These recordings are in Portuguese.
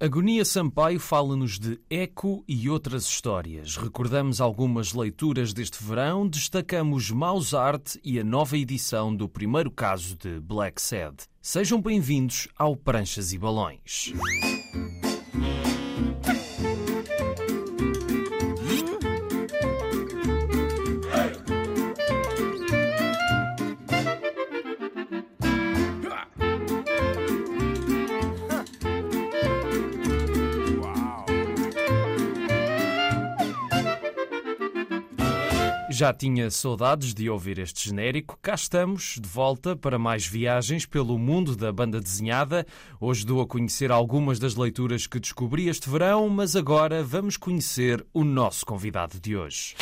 Agonia Sampaio fala-nos de Eco e outras histórias. Recordamos algumas leituras deste verão, destacamos Mouse Art e a nova edição do primeiro caso de Black Sad. Sejam bem-vindos ao Pranchas e Balões. Já tinha saudades de ouvir este genérico. Cá estamos, de volta para mais viagens pelo mundo da banda desenhada. Hoje dou a conhecer algumas das leituras que descobri este verão, mas agora vamos conhecer o nosso convidado de hoje.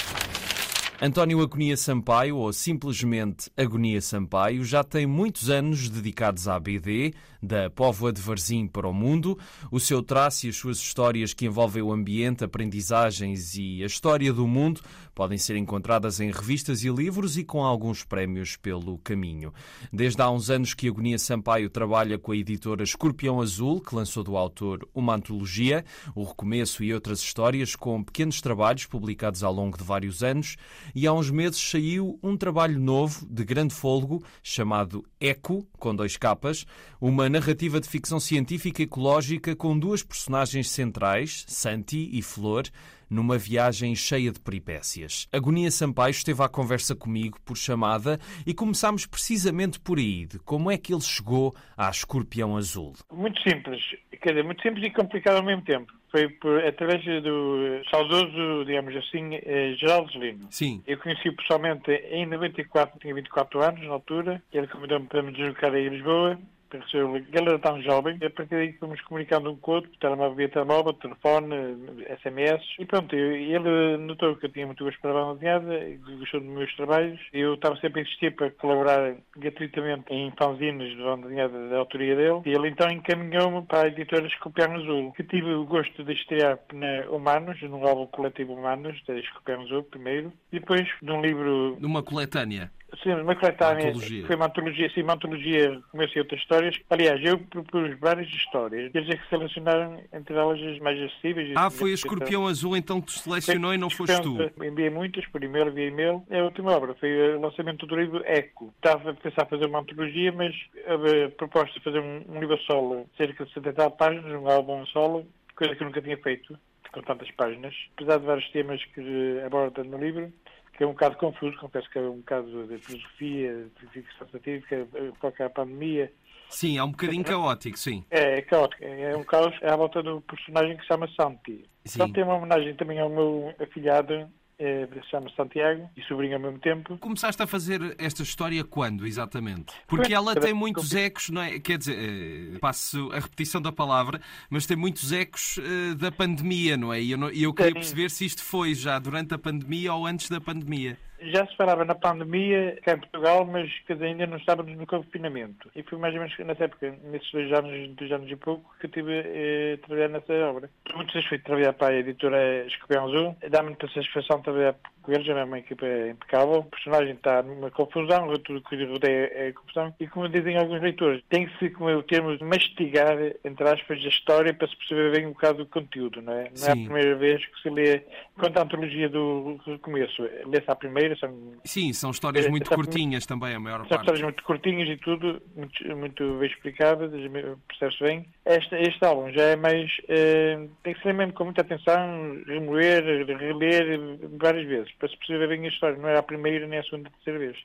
António Agonia Sampaio, ou simplesmente Agonia Sampaio, já tem muitos anos dedicados à BD, da Póvoa de Varzim para o mundo. O seu traço e as suas histórias que envolvem o ambiente, aprendizagens e a história do mundo podem ser encontradas em revistas e livros e com alguns prémios pelo caminho. Desde há uns anos que Agonia Sampaio trabalha com a editora Escorpião Azul, que lançou do autor uma antologia, O Recomeço e outras histórias, com pequenos trabalhos publicados ao longo de vários anos e há uns meses saiu um trabalho novo de grande fôlego chamado Eco, com dois capas, uma narrativa de ficção científica ecológica com duas personagens centrais, Santi e Flor, numa viagem cheia de peripécias. Agonia Sampaio esteve à conversa comigo por chamada e começámos precisamente por aí, de como é que ele chegou à Escorpião Azul. Muito simples, quer dizer, muito simples e complicado ao mesmo tempo. Foi por, através do saudoso, digamos assim, eh, Geraldo Zelino. Sim. Eu conheci pessoalmente em 94, tinha 24 anos na altura, ele convidou-me para me deslocar a Lisboa ele era tão jovem, e a partir daí fomos comunicando um com o outro, via telemóvel, telefone, SMS, e pronto, ele notou que eu tinha muito gosto para a bandeada, gostou dos meus trabalhos, eu estava sempre a insistir para colaborar gratuitamente em fanzines de bandeada da autoria dele, e ele então encaminhou-me para a editora Escorpião Azul, que tive o gosto de estrear na Humanos, num álbum coletivo Humanos, da Escorpião Azul primeiro, e depois num livro... Numa coletânea? Sim, uma coletânea. Antologia. Foi uma antologia, sim, uma antologia, comecei outras histórias. Aliás, eu propus várias histórias. Quer dizer que selecionaram entre elas as mais acessíveis. Ah, foi a Escorpião Azul então que te selecionou foi, e não foste tu? Enviei muitas, por e-mail, via e-mail. É a última obra, foi o lançamento do livro Eco. Estava a pensar fazer uma antologia, mas a proposta de fazer um, um livro solo, cerca de 70 páginas, um álbum solo, coisa que eu nunca tinha feito, com tantas páginas. Apesar de vários temas que aborda no livro, que é um bocado confuso, confesso que é um bocado de filosofia, de ficção científica, qualquer pandemia. Sim, é um bocadinho caótico, sim. É, é caótico. É um caos é à volta do personagem que se chama Santi. Sim. Santi é uma homenagem também ao meu afilhado, é, chama-se Santiago e sobrinho ao mesmo tempo. Começaste a fazer esta história quando, exatamente? Porque ela tem muitos ecos, não é? Quer dizer, eh, passo a repetição da palavra, mas tem muitos ecos uh, da pandemia, não é? E eu, não, eu queria perceber se isto foi já durante a pandemia ou antes da pandemia já se falava na pandemia cá em Portugal, mas que ainda não estávamos no confinamento. E foi mais ou menos nessa época, nesses dois anos, dois anos e pouco, que estive eh, a trabalhar nessa obra. Muitas vezes fui trabalhar para a editora Escorpião Azul. Dá-me muita satisfação trabalhar com eles, é uma equipa impecável. O personagem está numa confusão, tudo que lhe rodeia é confusão. E como dizem alguns leitores, tem que se, como é o termo, mastigar, entre aspas, a história para se perceber bem um bocado do conteúdo, não é? Não é a primeira vez que se lê, quanto à antologia do começo, lê-se à primeira, são... Sim, são histórias muito curtinhas também, a maior são parte. São histórias muito curtinhas e tudo, muito, muito bem explicadas, percebe-se bem. Este, este álbum já é mais... Eh, tem que ser mesmo com muita atenção, remoer, reler várias vezes, para se perceber bem a história. Não era a primeira nem a segunda, a terceira vez.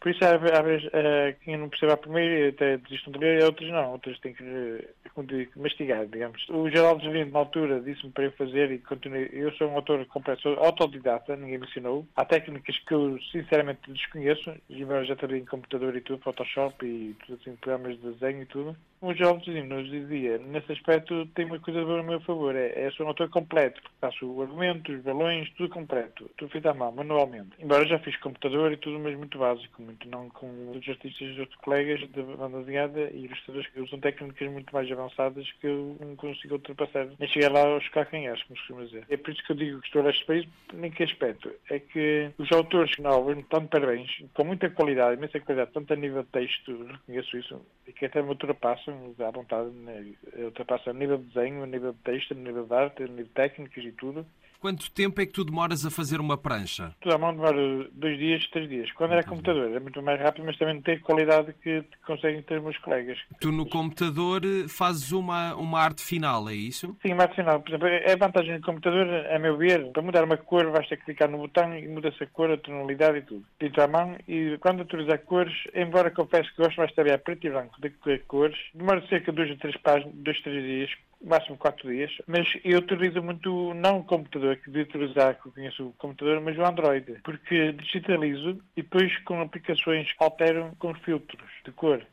Por isso, às vezes, uh, quem não percebe a primeira até desistem de ler, outras não, outras têm que, uh, mastigar, digamos. O Geraldo Gerino, na altura, disse-me para eu fazer e continuei. Eu sou um autor completo, autodidata, ninguém me ensinou. Há técnicas que eu, sinceramente, desconheço, embora já trabalhei em computador e tudo, Photoshop e tudo assim, programas de desenho e tudo. O Geraldo Gerino nos dizia, nesse aspecto, tem uma coisa a meu favor, é, é um autor completo, faço o argumento, os balões, tudo completo, tudo feito à mão, manualmente. Embora já fiz computador e tudo, mas muito básico, muito não com os artistas de outros colegas de banda desenhada e ilustradores que usam técnicas muito mais avançadas que eu não consigo ultrapassar, nem chegar lá aos calcanhares, como se costuma dizer. É por isso que eu digo que estou a este país, nem que aspecto. É que os autores novos, tanto parabéns, com muita qualidade, imensa qualidade, tanto a nível de texto, reconheço isso, e que até me ultrapasso, ultrapassam à vontade, né? ultrapassam a nível de desenho, a nível de texto, a nível de arte, a nível técnicas e tudo. Quanto tempo é que tu demoras a fazer uma prancha? Tudo à mão demora dois dias, três dias. Quando era computador era muito mais rápido, mas também não tem a qualidade que conseguem ter meus colegas. Tu no computador fazes uma, uma arte final, é isso? Sim, uma arte final. Por exemplo, a vantagem do computador, a meu ver, para mudar uma cor, basta clicar no botão e muda-se a cor, a tonalidade e tudo. Pinto à mão e quando autorizar cores, embora confesso que gosto mais de a preto e branco do que cores, demora cerca de dois a três páginas, dois, três dias, máximo quatro dias, mas eu utilizo muito, não o computador, que devia utilizar, que eu conheço o computador, mas o Android, porque digitalizo e depois com aplicações altero com filtros de cor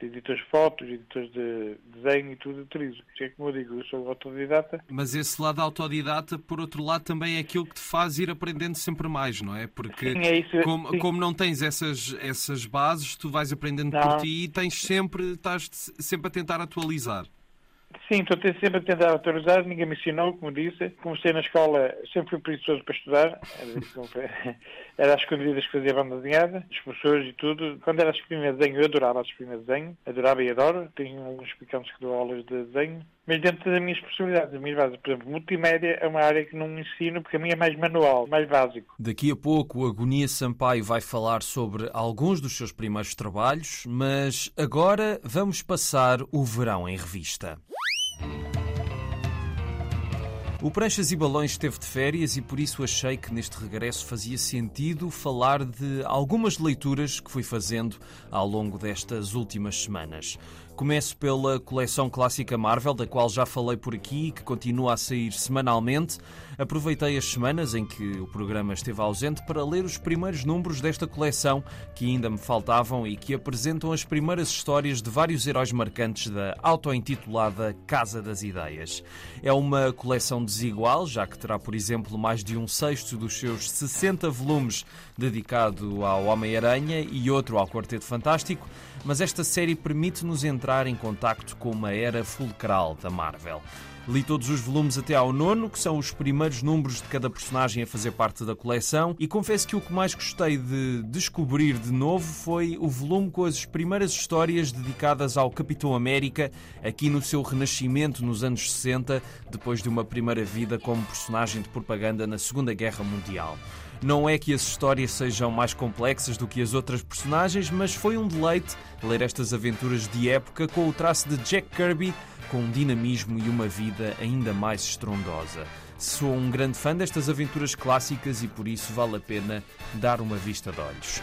de editores de fotos, editores de desenho e tudo utilizo. É como eu digo, eu sou autodidata. Mas esse lado autodidata, por outro lado, também é aquilo que te faz ir aprendendo sempre mais, não é? Porque sim, é isso, como, como, não tens essas, essas bases, tu vais aprendendo não. por ti e tens sempre, estás sempre a tentar atualizar. Sim, estou sempre a tentar autorizar, ninguém me ensinou, como disse. Comecei na escola, sempre fui preguiçoso para estudar. Era às escondidas que fazia banda desenhada, os professores e tudo. Quando era a disciplina de desenho, eu adorava a disciplina de desenho. Adorava e adoro. Tenho alguns pequenos que dou aulas de desenho. Mas dentro das minhas possibilidades, das minhas bases. Por exemplo, multimédia é uma área que não ensino porque a minha é mais manual, mais básico. Daqui a pouco, Agonia Sampaio vai falar sobre alguns dos seus primeiros trabalhos, mas agora vamos passar o verão em revista. Mm-hmm. O Pranchas e Balões esteve de férias e por isso achei que neste regresso fazia sentido falar de algumas leituras que fui fazendo ao longo destas últimas semanas. Começo pela coleção clássica Marvel, da qual já falei por aqui e que continua a sair semanalmente. Aproveitei as semanas em que o programa esteve ausente para ler os primeiros números desta coleção que ainda me faltavam e que apresentam as primeiras histórias de vários heróis marcantes da auto-intitulada Casa das Ideias. É uma coleção desigual, já que terá, por exemplo, mais de um sexto dos seus 60 volumes dedicado ao Homem-Aranha e outro ao Quarteto Fantástico, mas esta série permite-nos entrar em contacto com uma era fulcral da Marvel. Li todos os volumes até ao nono, que são os primeiros números de cada personagem a fazer parte da coleção, e confesso que o que mais gostei de descobrir de novo foi o volume com as primeiras histórias dedicadas ao Capitão América, aqui no seu renascimento nos anos 60, depois de uma primeira vida como personagem de propaganda na Segunda Guerra Mundial. Não é que as histórias sejam mais complexas do que as outras personagens, mas foi um deleite ler estas aventuras de época com o traço de Jack Kirby, com um dinamismo e uma vida ainda mais estrondosa. Sou um grande fã destas aventuras clássicas e por isso vale a pena dar uma vista de olhos.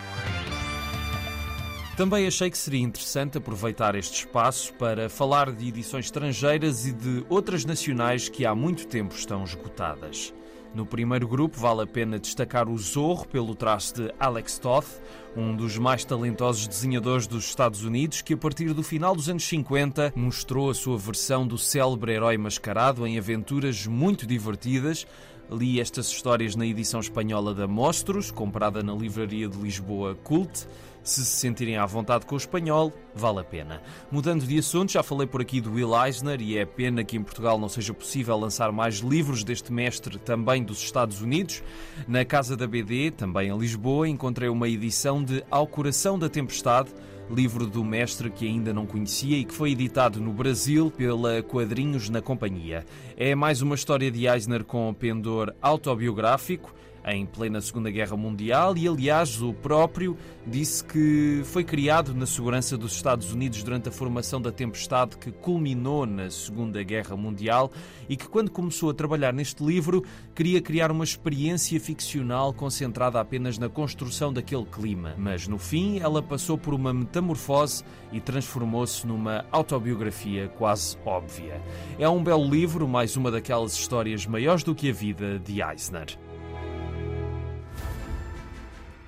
Também achei que seria interessante aproveitar este espaço para falar de edições estrangeiras e de outras nacionais que há muito tempo estão esgotadas. No primeiro grupo, vale a pena destacar o Zorro, pelo traço de Alex Toth, um dos mais talentosos desenhadores dos Estados Unidos, que a partir do final dos anos 50 mostrou a sua versão do célebre herói mascarado em aventuras muito divertidas. Li estas histórias na edição espanhola da Mostros, comprada na livraria de Lisboa Cult. Se se sentirem à vontade com o espanhol, vale a pena. Mudando de assunto, já falei por aqui do Will Eisner e é pena que em Portugal não seja possível lançar mais livros deste mestre também dos Estados Unidos. Na Casa da BD, também em Lisboa, encontrei uma edição de Ao Coração da Tempestade, livro do mestre que ainda não conhecia e que foi editado no Brasil pela Quadrinhos na Companhia. É mais uma história de Eisner com pendor autobiográfico em plena Segunda Guerra Mundial e, aliás, o próprio disse que foi criado na segurança dos Estados Unidos durante a formação da tempestade que culminou na Segunda Guerra Mundial e que, quando começou a trabalhar neste livro, queria criar uma experiência ficcional concentrada apenas na construção daquele clima. Mas, no fim, ela passou por uma metamorfose e transformou-se numa autobiografia quase óbvia. É um belo livro, mais uma daquelas histórias maiores do que a vida de Eisner.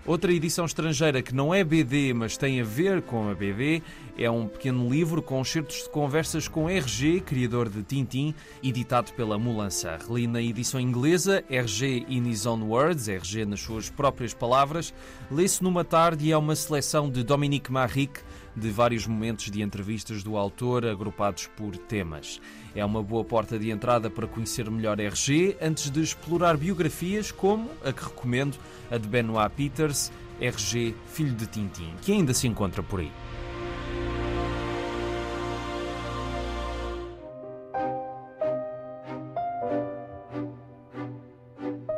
Outra edição estrangeira que não é BD, mas tem a ver com a BD, é um pequeno livro com certos de conversas com RG, criador de Tintin, editado pela Mulança. Li na edição inglesa, RG in his own words, RG nas suas próprias palavras. Lê-se numa tarde e é uma seleção de Dominique Maric, de vários momentos de entrevistas do autor agrupados por temas. É uma boa porta de entrada para conhecer melhor RG antes de explorar biografias como a que recomendo, a de Benoit Peters, RG Filho de Tintim, que ainda se encontra por aí.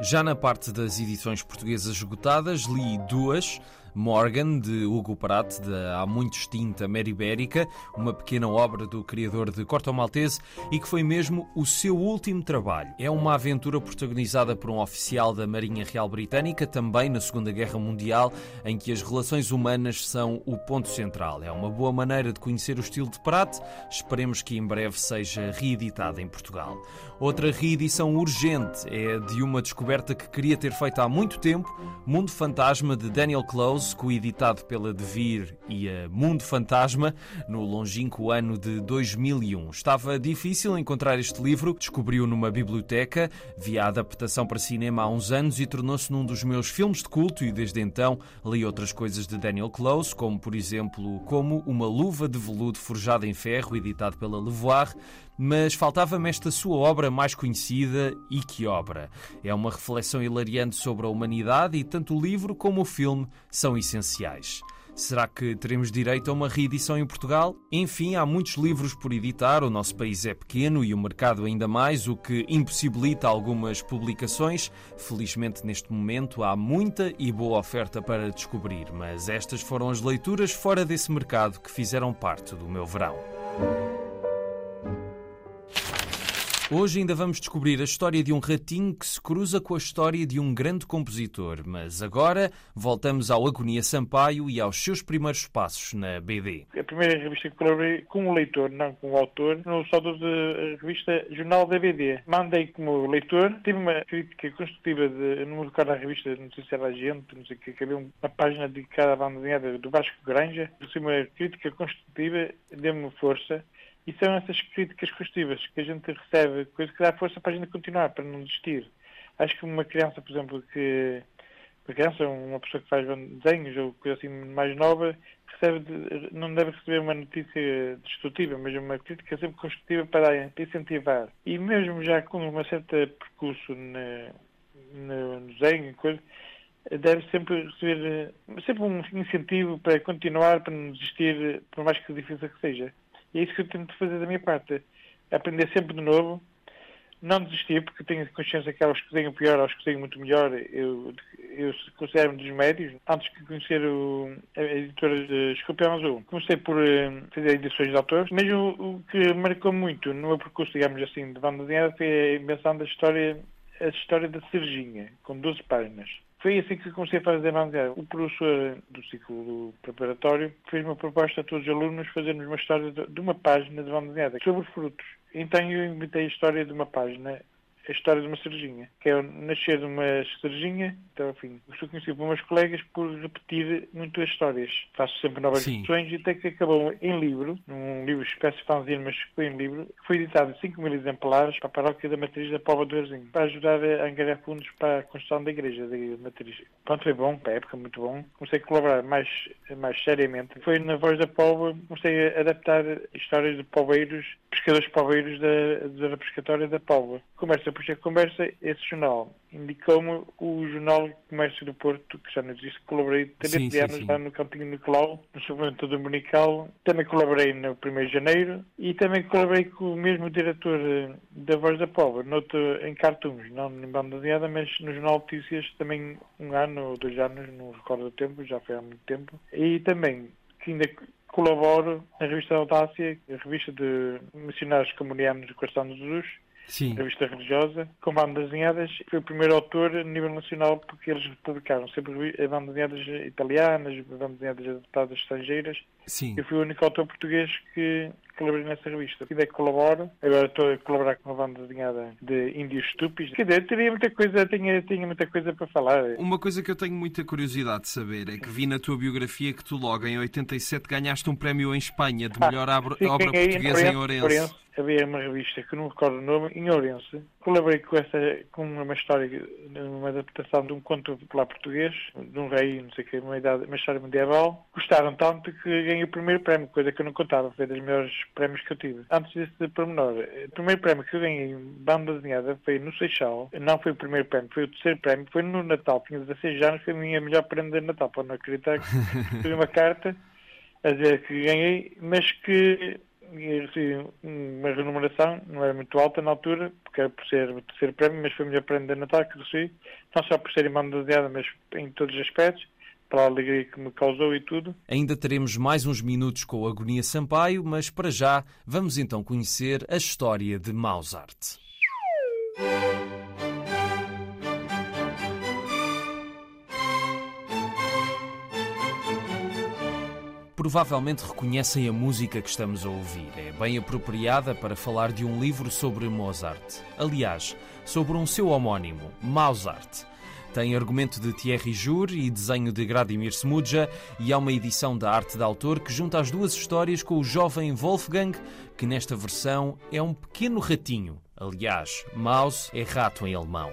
Já na parte das edições portuguesas esgotadas, li duas. Morgan, de Hugo Pratt, da há muito extinta Mary Ibérica, uma pequena obra do criador de Corto Maltese e que foi mesmo o seu último trabalho. É uma aventura protagonizada por um oficial da Marinha Real Britânica, também na Segunda Guerra Mundial, em que as relações humanas são o ponto central. É uma boa maneira de conhecer o estilo de Pratt, esperemos que em breve seja reeditada em Portugal. Outra reedição urgente é de uma descoberta que queria ter feito há muito tempo, Mundo Fantasma de Daniel Close, coeditado pela Devir e a Mundo Fantasma, no longínquo ano de 2001. Estava difícil encontrar este livro, descobriu numa biblioteca, via a adaptação para cinema há uns anos e tornou-se num dos meus filmes de culto e desde então li outras coisas de Daniel Close, como por exemplo Como uma luva de veludo forjada em ferro, editado pela Levoir, mas faltava-me esta sua obra mais conhecida e que obra. É uma reflexão hilariante sobre a humanidade e tanto o livro como o filme são essenciais. Será que teremos direito a uma reedição em Portugal? Enfim, há muitos livros por editar, o nosso país é pequeno e o mercado ainda mais, o que impossibilita algumas publicações. Felizmente, neste momento, há muita e boa oferta para descobrir, mas estas foram as leituras fora desse mercado que fizeram parte do meu verão. Hoje ainda vamos descobrir a história de um ratinho que se cruza com a história de um grande compositor, mas agora voltamos ao Agonia Sampaio e aos seus primeiros passos na BD. A primeira revista que colaborei como leitor, não como autor, no saldo da revista Jornal da BD. Mandei como leitor, tive uma crítica construtiva de, no local da revista, não sei se era gente, não sei o que, havia uma página dedicada à banda do Vasco Granja, recebi uma crítica construtiva, deu-me força e são essas críticas construtivas que a gente recebe, coisa que dá força para a gente continuar, para não desistir. Acho que uma criança, por exemplo, que uma criança, uma pessoa que faz desenhos ou coisa assim mais nova, recebe, não deve receber uma notícia destrutiva, mas uma crítica sempre construtiva para, incentivar. E mesmo já com uma certa percurso no, no desenho, coisa, deve sempre receber sempre um incentivo para continuar, para não desistir, por mais que difícil que seja. E é isso que eu tento fazer da minha parte. Aprender sempre de novo, não desistir, porque tenho consciência que há os que desenham pior, há os que desenham muito melhor. Eu, eu considero-me dos médios. Antes de conhecer o, a editora de Escorpião Azul, comecei por uh, fazer edições de autores, mas o, o, que marcou muito no meu percurso, digamos assim, de banda desenhada foi a invenção da história, a história da Serginha, com 12 páginas. Foi assim que comecei a fazer mangá. O professor do ciclo preparatório fez uma proposta a todos os alunos fazermos uma história de uma página de banda sobre frutos. Então eu inventei a história de uma página a história de uma cerejinha, que é o nascer de uma cerejinha até ao fim. Eu sou conhecido por meus colegas por repetir muito as histórias. Faço sempre novas edições e até que acabou em livro, num livro espécie fanzine, mas foi em livro, foi editado em 5 mil exemplares para a paróquia da Matriz da Póvoa do Arzinho, para ajudar a angariar fundos para a construção da igreja da Matriz. Pronto, foi bom, para a época, muito bom. Comecei a colaborar mais, mais seriamente. Foi na Voz da Póvoa, comecei a adaptar histórias de poveiros, pescadores poveiros da, da pescatória da Póvoa. Conversa puxa conversa, esse jornal indicou-me o Jornal Comércio do Porto, que já não existe, colaborei 13 anos lá no Campinho Nicolau, no suplemento dominical. Também colaborei no 1 de janeiro e também colaborei com o mesmo diretor eh, da Voz da Pobre, noutro, em cartoons, não em banda desenhada, mas no Jornal Notícias também um ano ou dois anos, não recordo o tempo, já foi há muito tempo. E também que ainda colaboro na revista Audácia, a revista de missionários comunianos do Coração de Jesus, Sim. revista religiosa, com bandas desenhadas. Foi o primeiro autor a nível nacional porque eles publicaram sempre bandas desenhadas italianas, bandas desenhadas adaptadas estrangeiras. Sim. Eu fui o único autor português que colaborei nessa revista. Ainda colaboro, agora estou a colaborar com uma banda desenhada de índios estúpidos. Quer dizer, teria muita coisa, tinha, tinha muita coisa para falar. Uma coisa que eu tenho muita curiosidade de saber é que vi na tua biografia que tu logo em 87 ganhaste um prémio em Espanha de melhor ah, sim, obra portuguesa em. Ourense havia uma revista que não recordo o nome, em Ourense. Colaborei com, essa, com uma história, uma adaptação de um conto popular português, de um rei, não sei o que, uma, idade, uma história medieval. Gostaram tanto que ganhei o primeiro prémio, coisa que eu não contava, foi dos melhores prémios que eu tive. Antes desse pormenor, o primeiro prémio que eu ganhei em banda desenhada foi no Seixal, não foi o primeiro prémio, foi o terceiro prémio, foi no Natal, tinha 16 anos, foi a minha melhor prenda de Natal, para não acreditar que foi uma carta a dizer que ganhei, mas que e recebi uma remuneração, não era muito alta na altura, porque era por ser o terceiro prémio, mas foi o melhor prémio da Natal que recebi, não só por ser irmão da mas em todos os aspectos, pela alegria que me causou e tudo. Ainda teremos mais uns minutos com a Agonia Sampaio, mas para já vamos então conhecer a história de Mozart. Provavelmente reconhecem a música que estamos a ouvir. É bem apropriada para falar de um livro sobre Mozart. Aliás, sobre um seu homónimo, Mozart. Tem argumento de Thierry Jour e desenho de Gradimir Smuja e há uma edição da arte de autor que junta as duas histórias com o jovem Wolfgang, que nesta versão é um pequeno ratinho Aliás, Maus é rato em alemão.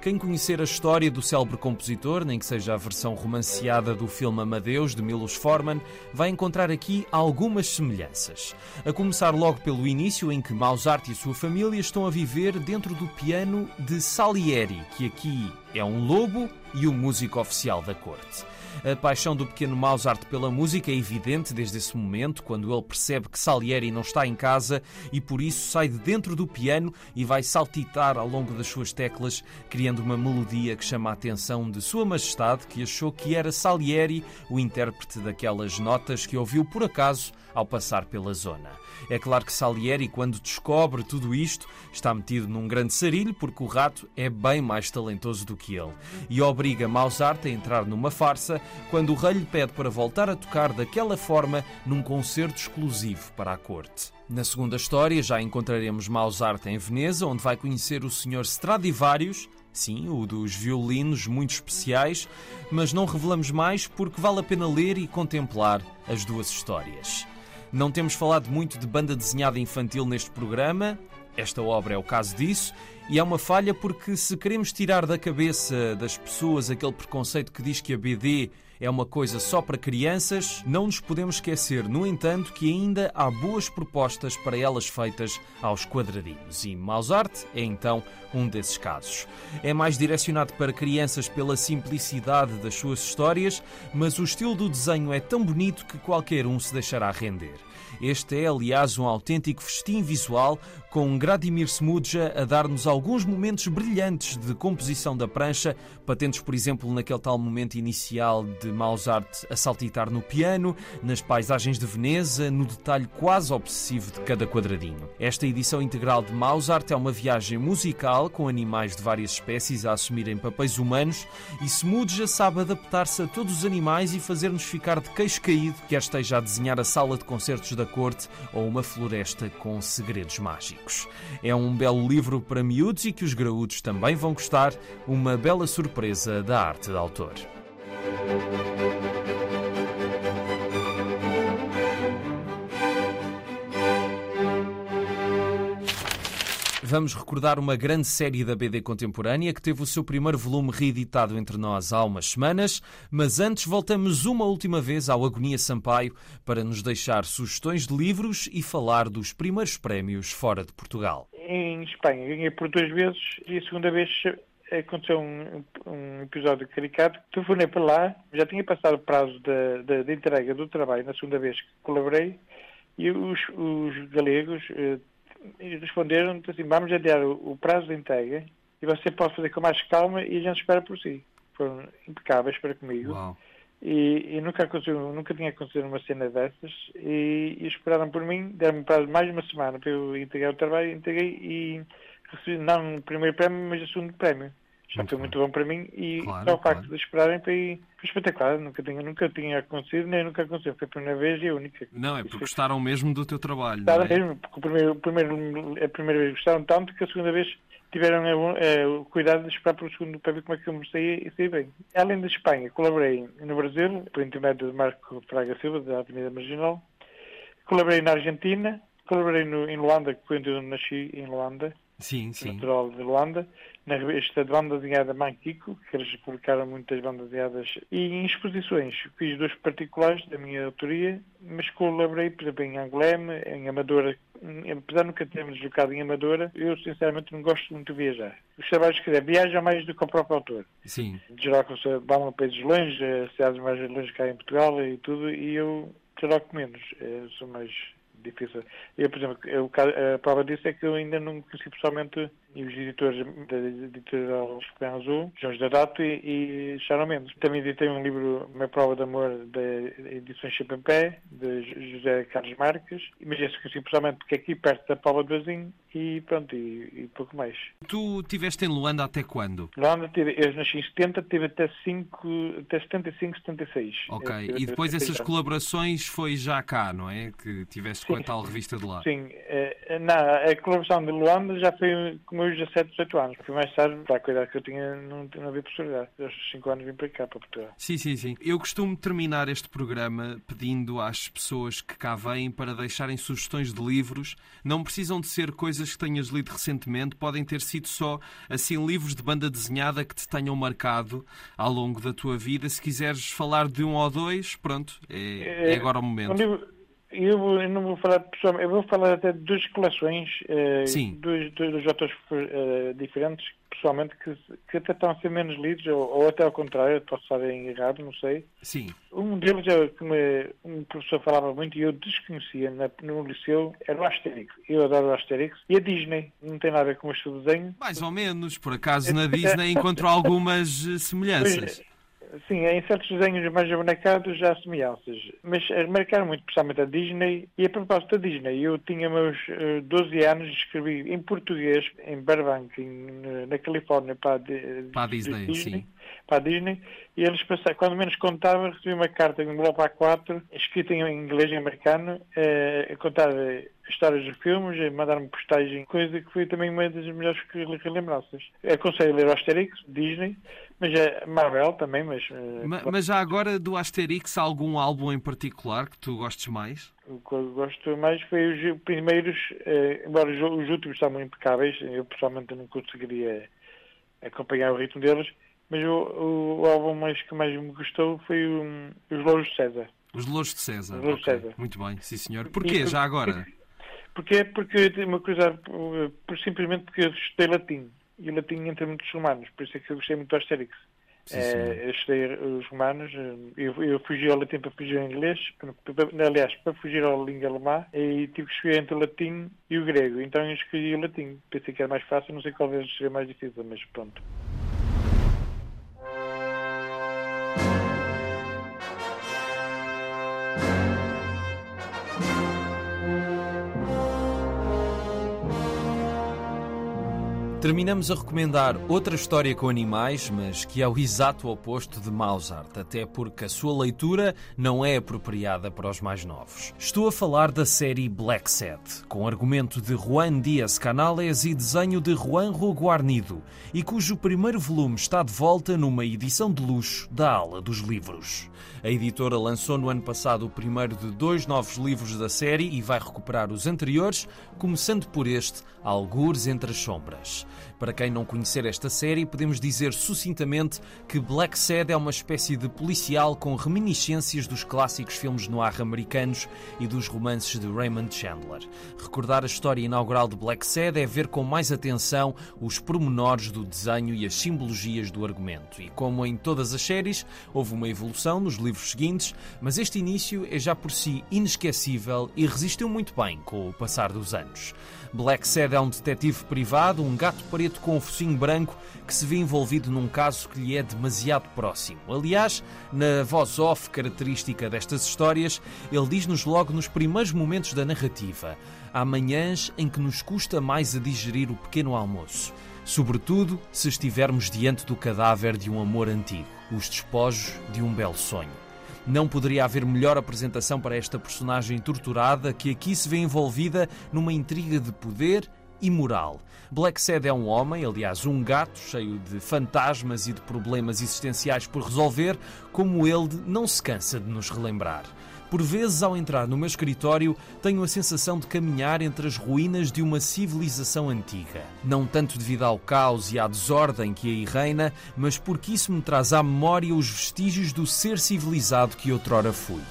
Quem conhecer a história do célebre compositor, nem que seja a versão romanceada do filme Amadeus, de Milos Forman, vai encontrar aqui algumas semelhanças. A começar logo pelo início, em que Mozart e sua família estão a viver dentro do piano de Salieri, que aqui é um lobo e o músico oficial da corte. A paixão do pequeno Mozart pela música é evidente desde esse momento, quando ele percebe que Salieri não está em casa e por isso sai de dentro do piano e vai saltitar ao longo das suas teclas, criando uma melodia que chama a atenção de Sua Majestade, que achou que era Salieri o intérprete daquelas notas que ouviu por acaso ao passar pela zona. É claro que Salieri, quando descobre tudo isto, está metido num grande sarilho porque o rato é bem mais talentoso do que ele e obriga Mozart a entrar numa farsa quando o rei lhe pede para voltar a tocar daquela forma num concerto exclusivo para a corte. Na segunda história já encontraremos Mozart em Veneza, onde vai conhecer o Sr. Stradivarius, sim, o dos violinos muito especiais, mas não revelamos mais porque vale a pena ler e contemplar as duas histórias. Não temos falado muito de banda desenhada infantil neste programa, esta obra é o caso disso, e é uma falha porque se queremos tirar da cabeça das pessoas aquele preconceito que diz que a BD é uma coisa só para crianças, não nos podemos esquecer, no entanto, que ainda há boas propostas para elas feitas aos quadradinhos. E Mozart é então um desses casos. É mais direcionado para crianças pela simplicidade das suas histórias, mas o estilo do desenho é tão bonito que qualquer um se deixará render. Este é, aliás, um autêntico festim visual, com Gradimir Smuja a dar-nos alguns momentos brilhantes de composição da prancha, patentes, por exemplo, naquele tal momento inicial de Mozart a saltitar no piano, nas paisagens de Veneza, no detalhe quase obsessivo de cada quadradinho. Esta edição integral de Mozart é uma viagem musical com animais de várias espécies a assumirem papéis humanos e Smuja sabe adaptar-se a todos os animais e fazer-nos ficar de queixo caído, quer esteja a desenhar a sala de concertos da corte ou uma floresta com segredos mágicos. É um belo livro para miúdos e que os graúdos também vão gostar, uma bela surpresa da arte de autor. Vamos recordar uma grande série da BD contemporânea que teve o seu primeiro volume reeditado entre nós há umas semanas, mas antes voltamos uma última vez ao Agonia Sampaio para nos deixar sugestões de livros e falar dos primeiros prémios fora de Portugal. Em Espanha ganhei por duas vezes e a segunda vez aconteceu um, um episódio caricato. Telefonei para lá, já tinha passado o prazo da entrega do trabalho na segunda vez que colaborei e os, os galegos eh, responderam assim, vamos adiar o, prazo de entrega e você pode fazer com mais calma e a gente espera por si. Foram impecáveis para comigo. Uau. E, e, nunca, aconteceu, nunca tinha acontecido uma cena dessas e, e esperaram por mim, deram-me prazo mais de uma semana para eu entregar o trabalho, entreguei e recebi não o primeiro prémio, mas o segundo prémio já muito foi muito bom para mim e claro, só o facto claro. de esperarem foi, foi espetacular. Nunca tinha, nunca tinha acontecido, nem nunca aconteceu. Foi a primeira vez e a única. Não, é porque gostaram mesmo do teu trabalho. Gostaram é? mesmo, porque o primeiro, o primeiro, a primeira vez gostaram tanto que a segunda vez tiveram é, o cuidado de esperar para o segundo para ver como é que eu me saía e saí bem. Além da Espanha, colaborei no Brasil, por intermédio de Marco Fraga Silva, da Avenida Marginal. Colaborei na Argentina, colaborei no, em Luanda, que foi onde eu nasci, em Luanda sim, sim. natural de Luanda, na revista de banda desenhada Manquico, que eles publicaram muitas bandas desenhadas, e em exposições. Fiz duas particulares da minha autoria, mas colaborei, por exemplo, em Angoulême, em Amadora. Apesar de nunca termos deslocado em Amadora, eu sinceramente não gosto muito de viajar. Os trabalhos que viajam mais do que o próprio autor. Sim. De geral, vão a países longe, a cidades mais longe cá em Portugal e tudo, e eu troco menos. Eu sou mais difícil. Eu, por exemplo, eu, a prova disso é que eu ainda não conheci pessoalmente os editores da editorial Azul, João Dadato e, e Sharon Mendes. Também editei um livro, Uma Prova de Amor, da edição Pé, de José Carlos Marques, mas esse conheci pessoalmente porque é aqui perto da Paula do Vazinho e pronto, e, e, pouco mais. Tu estiveste em Luanda até quando? Luanda, tive, eu nasci em 70, tive até, 5, até 75, 76. Ok, e depois essas colaborações foi já cá, não é? Que tiveste com a tal revista de lá. Sim, eh, não, a colaboração de Luanda já foi meus 17, 18 anos. Fui mais tarde, para a cuidar que eu tinha, não, não havia possibilidade. Aos 5 anos vim para cá, para Portugal. Sim, sim, sim. Eu costumo terminar este programa pedindo às pessoas que cá vêm para deixarem sugestões de livros. Não precisam de ser coisas que tenhas lido recentemente, podem ter sido só, assim, livros de banda desenhada que te tenham marcado ao longo da tua vida. Se quiseres falar de um ou dois, pronto, é, é agora o momento. Um eu, eu, não vou falar pessoalmente, eu vou falar até de duas coleções, Sim. dois, autores eh, diferentes, pessoalmente, que, que até estão a ser menos lidos, ou, ou até ao contrário, posso estar errado, não sei. Sim. Um deles é que me, um professor falava muito e eu desconhecia na, no liceu, era o Asterix. Eu adoro o Asterix. E a Disney, não tem nada a ver com este desenho. Mais ou menos, por acaso na Disney encontro algumas eh, semelhanças. Pois, Sim, em certos desenhos mais abonecados já há semelhanças, mas marcaram muito, especialmente a Disney. E a propósito da Disney, eu tinha meus uh, 12 anos, escrevi em português, em Burbank, na Califórnia, para a, para a Disney, Disney, sim. Para a Disney, e eles passaram, quando menos contava, recebi uma carta em envelope A4, escrita em inglês e americano, uh, a contar histórias dos filmes, a mandar-me postagem, coisa que foi também uma das melhores relembranças. Aconselho a ler o Asterix, Disney, mas é Marvel também, mas... Eh, mas, mas já agora do Asterix, algum álbum em particular que tu gostes mais? O que eu gosto mais foi os primeiros, eh, embora os últimos são impecáveis, eu pessoalmente não conseguiria acompanhar o ritmo deles, mas o, o álbum mais que mais me gostou foi Os Louros de César. Os Louros de César. Os Louros okay. de César. Muito bem, sim senhor. Porquê, já agora? Porque, porque uma coisa, por, simplesmente porque eu estudei latim e o latim entra muitos romanos, por isso é que eu gostei muito do Asterix. é, eu estudei os romanos, eu, eu fugi ao latim para fugir ao inglês, aliás, para fugir à língua alemã, e tive que escolher entre o latim e o grego, então eu escolhi o latim. Pensei que era mais fácil, não sei qual vez seria mais difícil, mas pronto. Terminamos a recomendar outra história com animais, mas que é o exato oposto de Mozart, até porque a sua leitura não é apropriada para os mais novos. Estou a falar da série Black Set, com argumento de Juan Dias Canales e desenho de Juanjo Guarnido, e cujo primeiro volume está de volta numa edição de luxo da Ala dos Livros. A editora lançou no ano passado o primeiro de dois novos livros da série e vai recuperar os anteriores, começando por este, Algures entre as Sombras. Para quem não conhecer esta série, podemos dizer sucintamente que Black Sad é uma espécie de policial com reminiscências dos clássicos filmes noir americanos e dos romances de Raymond Chandler. Recordar a história inaugural de Black Sad é ver com mais atenção os pormenores do desenho e as simbologias do argumento. E como em todas as séries, houve uma evolução nos livros seguintes, mas este início é já por si inesquecível e resistiu muito bem com o passar dos anos. Black Sad é um detetive privado, um gato preto com um focinho branco que se vê envolvido num caso que lhe é demasiado próximo. Aliás, na voz off característica destas histórias, ele diz-nos logo nos primeiros momentos da narrativa: há manhãs em que nos custa mais a digerir o pequeno almoço, sobretudo se estivermos diante do cadáver de um amor antigo, os despojos de um belo sonho. Não poderia haver melhor apresentação para esta personagem torturada que aqui se vê envolvida numa intriga de poder e moral. Black Sad é um homem, aliás, um gato, cheio de fantasmas e de problemas existenciais por resolver, como ele não se cansa de nos relembrar. Por vezes, ao entrar no meu escritório, tenho a sensação de caminhar entre as ruínas de uma civilização antiga. Não tanto devido ao caos e à desordem que aí reina, mas porque isso me traz à memória os vestígios do ser civilizado que outrora fui.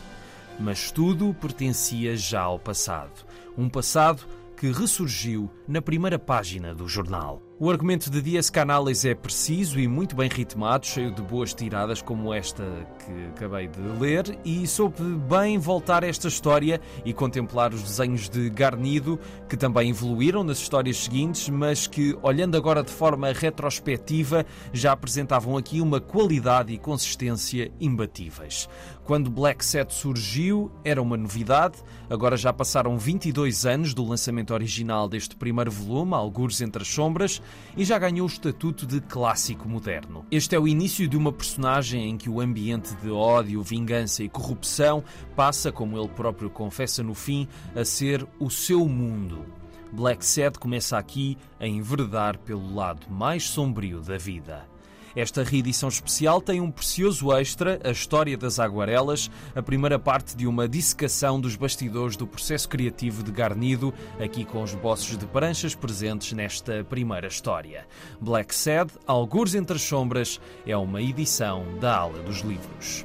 Mas tudo pertencia já ao passado. Um passado que ressurgiu na primeira página do jornal. O argumento de Dias Canales é preciso e muito bem ritmado, cheio de boas tiradas como esta que acabei de ler, e soube bem voltar esta história e contemplar os desenhos de Garnido, que também evoluíram nas histórias seguintes, mas que, olhando agora de forma retrospectiva, já apresentavam aqui uma qualidade e consistência imbatíveis. Quando Black Set surgiu, era uma novidade, agora já passaram 22 anos do lançamento original deste primeiro volume, Algures entre as Sombras, e já ganhou o estatuto de clássico moderno. Este é o início de uma personagem em que o ambiente de ódio, vingança e corrupção passa, como ele próprio confessa no fim, a ser o seu mundo. Black Sad começa aqui a enveredar pelo lado mais sombrio da vida. Esta reedição especial tem um precioso extra, a história das aguarelas, a primeira parte de uma dissecação dos bastidores do processo criativo de Garnido, aqui com os bosses de pranchas presentes nesta primeira história. Black Sad, Algures entre as Sombras, é uma edição da Ala dos Livros.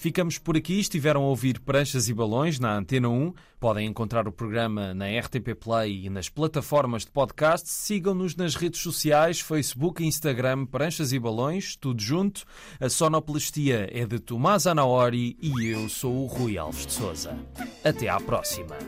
Ficamos por aqui. Estiveram a ouvir Pranchas e Balões na Antena 1. Podem encontrar o programa na RTP Play e nas plataformas de podcast. Sigam-nos nas redes sociais, Facebook e Instagram, Pranchas e Balões, tudo junto. A sonoplastia é de Tomás Anaori e eu sou o Rui Alves de Souza. Até à próxima.